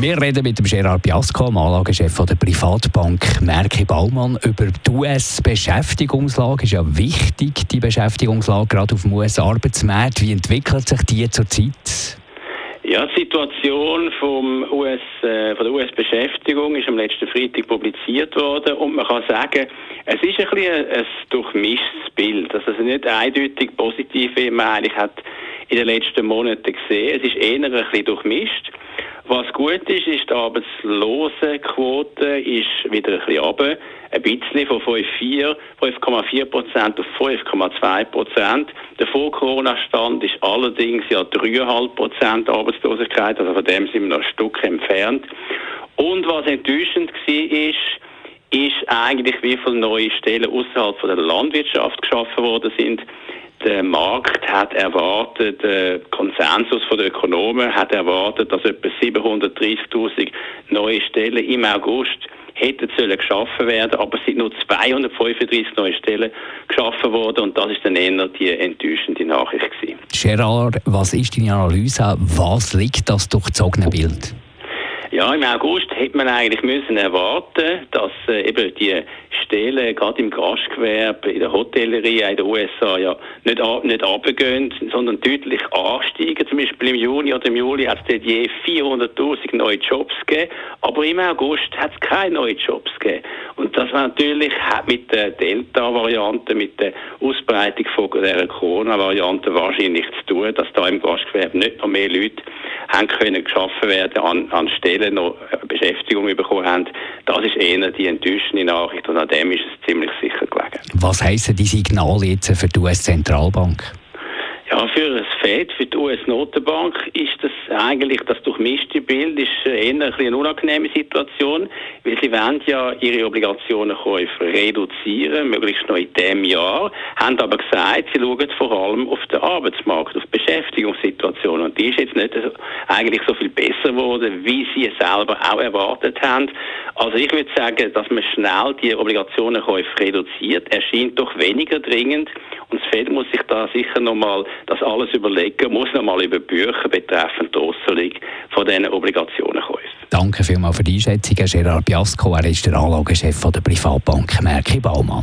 wir reden mit dem Gerard Biasco, dem Anlagechef der Privatbank Merke Baumann, über die US-Beschäftigungslage. Ist ja wichtig, die Beschäftigungslage gerade auf dem US-Arbeitsmarkt. Wie entwickelt sich die zurzeit? Ja, die Situation vom US, äh, von der US-Beschäftigung ist am letzten Freitag publiziert worden und man kann sagen, es ist ein bisschen ein, ein durchmischtes Bild. Also nicht eindeutig positiv, wie man eigentlich hat in den letzten Monaten gesehen. Es ist eher ein bisschen durchmischt. Was gut ist, ist die Arbeitslosenquote ist wieder ein bisschen runter. Ein bisschen von 5,4 Prozent auf 5,2 Prozent. Der Vor-Corona-Stand ist allerdings ja 3,5 Prozent Arbeitslosigkeit, also von dem sind wir noch ein Stück entfernt. Und was enttäuschend war, ist, ist eigentlich, wie viele neue Stellen außerhalb der Landwirtschaft geschaffen worden sind der Markt hat erwartet, der Konsensus der Ökonomen hat erwartet, dass etwa 730.000 neue Stellen im August hätten sollen geschaffen werden, aber es sind nur 235 neue Stellen geschaffen worden und das ist dann eher die enttäuschende Nachricht gewesen. Gerard, was ist deine Analyse? Was liegt das durchzogene Bild? Ja, im August hätte man eigentlich müssen erwarten, dass äh, eben die Stellen gerade im Gastgewerbe, in der Hotellerie in den USA ja nicht, nicht runtergehen, sondern deutlich ansteigen. Zum Beispiel im Juni oder im Juli hat es dort je 400'000 neue Jobs gegeben, aber im August hat es keine neuen Jobs gegeben. Und das war natürlich mit der Delta-Variante, mit der Ausbreitung von der Corona-Variante wahrscheinlich zu tun, dass da im Gastgewerbe nicht noch mehr Leute haben können geschaffen werden an, an Stellen noch Beschäftigung bekommen haben. Das ist eher die enttäuschende Nachricht und an dem ist es ziemlich sicher gelegen. Was heissen die Signale jetzt für die US-Zentralbank? Ja, für die US-Notenbank ist das eigentlich, das durchmischte Bild? Ist eher ein eine unangenehme Situation, weil sie wollen ja ihre Obligationenkäufe reduzieren, möglichst noch in diesem Jahr, haben aber gesagt, sie schauen vor allem auf den Arbeitsmarkt, auf die Beschäftigungssituation. Und die ist jetzt nicht eigentlich so viel besser geworden, wie sie es selber auch erwartet haben. Also ich würde sagen, dass man schnell die Obligationenkäufe reduziert, erscheint doch weniger dringend und das Fed muss sich da sicher nochmal das alles überlegen, muss nochmal über Bücher betreffend die Auszahlung von diesen Obligationenkäufen. Danke vielmals für die Einschätzung, Gerard Biasco. Er ist der Anlagechef der Privatbank Merki Baumann.